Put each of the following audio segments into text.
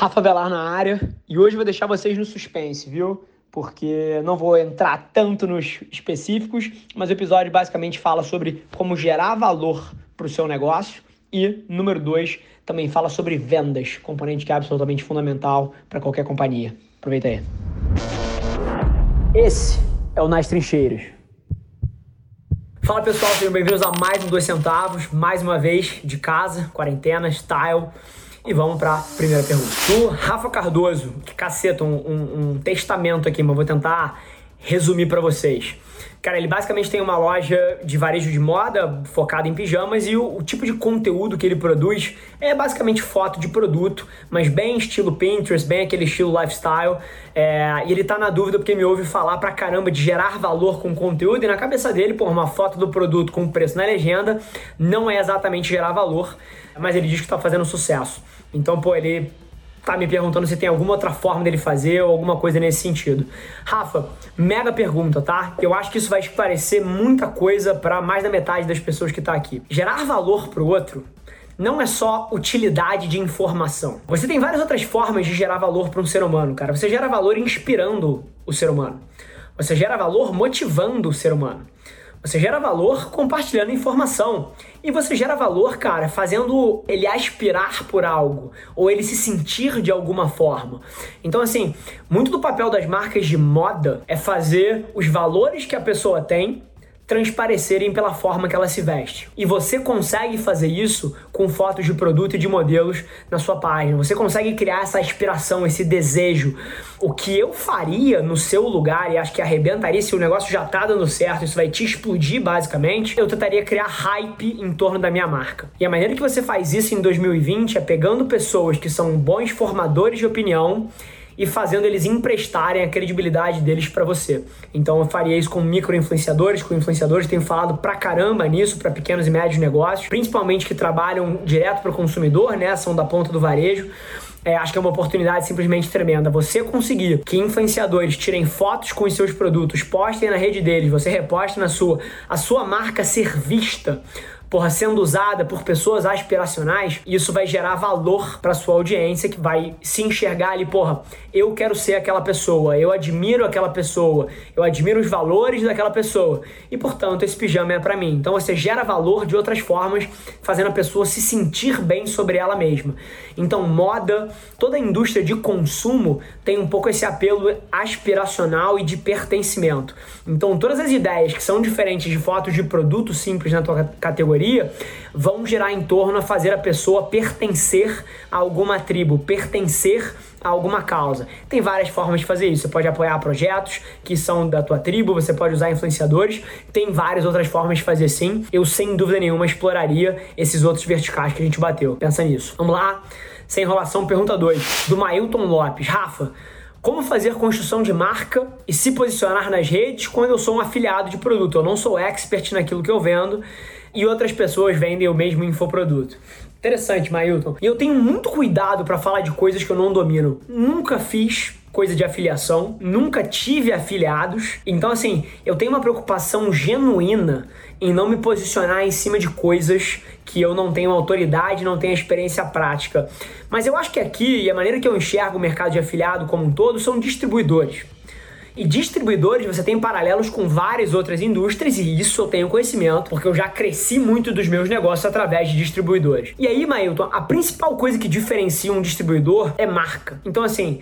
Rafa Velar na área e hoje vou deixar vocês no suspense, viu? Porque não vou entrar tanto nos específicos, mas o episódio basicamente fala sobre como gerar valor para o seu negócio e, número dois, também fala sobre vendas, componente que é absolutamente fundamental para qualquer companhia. Aproveita aí. Esse é o Nas Trincheiras. Fala pessoal, sejam bem-vindos a mais um Dois Centavos, mais uma vez de casa, quarentena, style. E vamos para a primeira pergunta. O Rafa Cardoso, que caceta, um, um, um testamento aqui, mas vou tentar resumir para vocês. Cara, ele basicamente tem uma loja de varejo de moda focada em pijamas e o, o, tipo de conteúdo que ele produz é basicamente foto de produto, mas bem estilo Pinterest, bem aquele estilo lifestyle. É, e ele tá na dúvida porque me ouve falar pra caramba de gerar valor com conteúdo e na cabeça dele, pô, uma foto do produto com preço na legenda não é exatamente gerar valor, mas ele diz que tá fazendo sucesso. Então, pô, ele tá me perguntando se tem alguma outra forma dele fazer ou alguma coisa nesse sentido. Rafa, mega pergunta, tá? Eu acho que isso vai esclarecer muita coisa para mais da metade das pessoas que tá aqui. Gerar valor pro outro não é só utilidade de informação. Você tem várias outras formas de gerar valor para um ser humano, cara. Você gera valor inspirando o ser humano. Você gera valor motivando o ser humano. Você gera valor compartilhando informação. E você gera valor, cara, fazendo ele aspirar por algo ou ele se sentir de alguma forma. Então, assim, muito do papel das marcas de moda é fazer os valores que a pessoa tem transparecerem pela forma que ela se veste. E você consegue fazer isso com fotos de produto e de modelos na sua página. Você consegue criar essa aspiração, esse desejo. O que eu faria no seu lugar, e acho que arrebentaria se o negócio já tá dando certo, isso vai te explodir basicamente, eu tentaria criar hype em torno da minha marca. E a maneira que você faz isso em 2020 é pegando pessoas que são bons formadores de opinião e fazendo eles emprestarem a credibilidade deles para você. Então eu faria isso com micro-influenciadores, com influenciadores, tenho falado pra caramba nisso para pequenos e médios negócios, principalmente que trabalham direto para o consumidor, né, são da ponta do varejo. É, acho que é uma oportunidade simplesmente tremenda. Você conseguir que influenciadores tirem fotos com os seus produtos, postem na rede deles, você reposte na sua, a sua marca ser vista porra, sendo usada por pessoas aspiracionais, isso vai gerar valor para sua audiência que vai se enxergar ali, porra, eu quero ser aquela pessoa, eu admiro aquela pessoa, eu admiro os valores daquela pessoa e, portanto, esse pijama é para mim. Então você gera valor de outras formas, fazendo a pessoa se sentir bem sobre ela mesma. Então, moda, toda a indústria de consumo tem um pouco esse apelo aspiracional e de pertencimento. Então, todas as ideias que são diferentes de fotos de produto simples na tua categoria categoria vão girar em torno a fazer a pessoa pertencer a alguma tribo, pertencer a alguma causa. Tem várias formas de fazer isso. Você pode apoiar projetos que são da tua tribo, você pode usar influenciadores, tem várias outras formas de fazer sim. Eu sem dúvida nenhuma exploraria esses outros verticais que a gente bateu. Pensa nisso. Vamos lá. Sem enrolação, pergunta 2, do Mailton Lopes. Rafa, como fazer construção de marca e se posicionar nas redes quando eu sou um afiliado de produto? Eu não sou expert naquilo que eu vendo e outras pessoas vendem o mesmo infoproduto. Interessante, Mailton. E eu tenho muito cuidado para falar de coisas que eu não domino. Nunca fiz coisa de afiliação, nunca tive afiliados. Então, assim, eu tenho uma preocupação genuína em não me posicionar em cima de coisas que eu não tenho autoridade, não tenho experiência prática. Mas eu acho que aqui, e a maneira que eu enxergo o mercado de afiliado como um todo, são distribuidores. E distribuidores, você tem paralelos com várias outras indústrias, e isso eu tenho conhecimento, porque eu já cresci muito dos meus negócios através de distribuidores. E aí, Mailton, a principal coisa que diferencia um distribuidor é marca. Então, assim,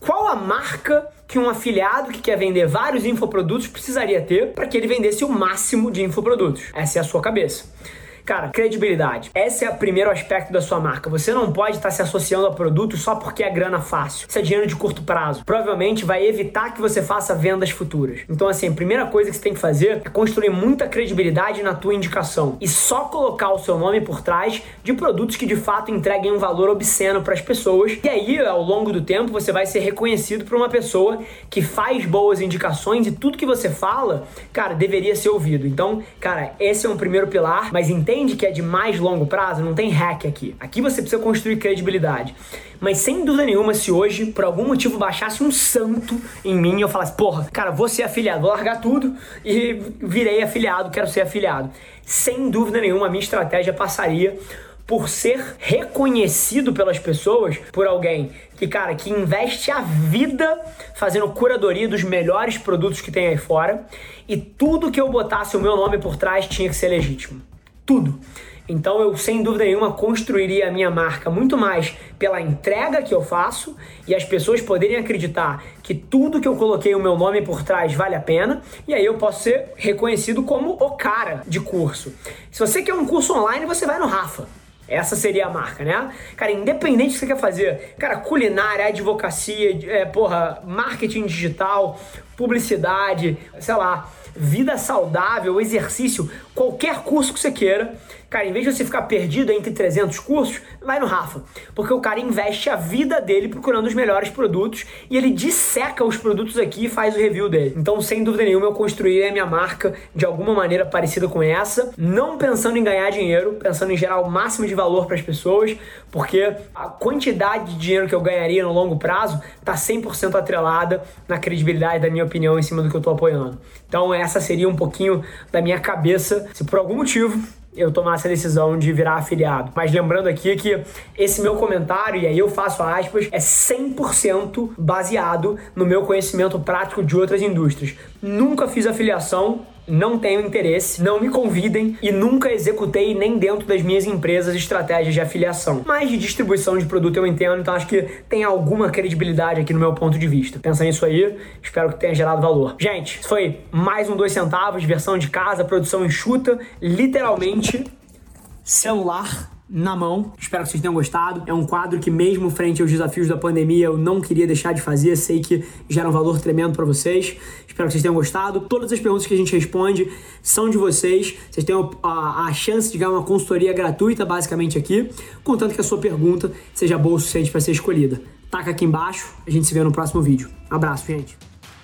qual a marca que um afiliado que quer vender vários infoprodutos precisaria ter para que ele vendesse o máximo de infoprodutos? Essa é a sua cabeça. Cara, credibilidade. Esse é o primeiro aspecto da sua marca. Você não pode estar se associando a produto só porque é grana fácil. Isso é dinheiro de curto prazo. Provavelmente vai evitar que você faça vendas futuras. Então, assim, a primeira coisa que você tem que fazer é construir muita credibilidade na tua indicação e só colocar o seu nome por trás de produtos que de fato entreguem um valor obsceno para as pessoas. E aí, ao longo do tempo, você vai ser reconhecido por uma pessoa que faz boas indicações e tudo que você fala, cara, deveria ser ouvido. Então, cara, esse é um primeiro pilar, mas entende entende que é de mais longo prazo, não tem hack aqui. Aqui você precisa construir credibilidade. Mas sem dúvida nenhuma, se hoje, por algum motivo, baixasse um santo em mim eu falasse, porra, cara, vou ser afiliado, vou largar tudo e virei afiliado, quero ser afiliado. Sem dúvida nenhuma, a minha estratégia passaria por ser reconhecido pelas pessoas por alguém que, cara, que investe a vida fazendo curadoria dos melhores produtos que tem aí fora e tudo que eu botasse o meu nome por trás tinha que ser legítimo. Tudo. Então eu, sem dúvida nenhuma, construiria a minha marca muito mais pela entrega que eu faço e as pessoas poderem acreditar que tudo que eu coloquei o meu nome por trás vale a pena e aí eu posso ser reconhecido como o cara de curso. Se você quer um curso online, você vai no Rafa. Essa seria a marca, né? Cara, independente do que você quer fazer, cara, culinária, advocacia, é, porra, marketing digital, publicidade, sei lá, vida saudável, exercício, qualquer curso que você queira, cara, em vez de você ficar perdido entre 300 cursos, vai no Rafa. Porque o cara investe a vida dele procurando os melhores produtos e ele disseca os produtos aqui e faz o review dele. Então, sem dúvida nenhuma, eu construí a minha marca de alguma maneira parecida com essa, não pensando em ganhar dinheiro, pensando em gerar o máximo de valor para as pessoas, porque a quantidade de dinheiro que eu ganharia no longo prazo está 100% atrelada na credibilidade da minha opinião em cima do que eu estou apoiando. Então, essa seria um pouquinho da minha cabeça, se por algum motivo eu tomasse a decisão de virar afiliado. Mas lembrando aqui que esse meu comentário, e aí eu faço aspas, é 100% baseado no meu conhecimento prático de outras indústrias. Nunca fiz afiliação, não tenho interesse, não me convidem e nunca executei nem dentro das minhas empresas estratégias de afiliação. Mas de distribuição de produto eu entendo, então acho que tem alguma credibilidade aqui no meu ponto de vista. Pensa nisso aí, espero que tenha gerado valor. Gente, isso foi mais um 2 centavos, versão de casa, produção enxuta, literalmente celular na mão. Espero que vocês tenham gostado. É um quadro que, mesmo frente aos desafios da pandemia, eu não queria deixar de fazer. Sei que gera um valor tremendo para vocês. Espero que vocês tenham gostado. Todas as perguntas que a gente responde são de vocês. Vocês têm a, a chance de ganhar uma consultoria gratuita, basicamente, aqui, contanto que a sua pergunta seja boa o suficiente para ser escolhida. Taca aqui embaixo. A gente se vê no próximo vídeo. Abraço, gente.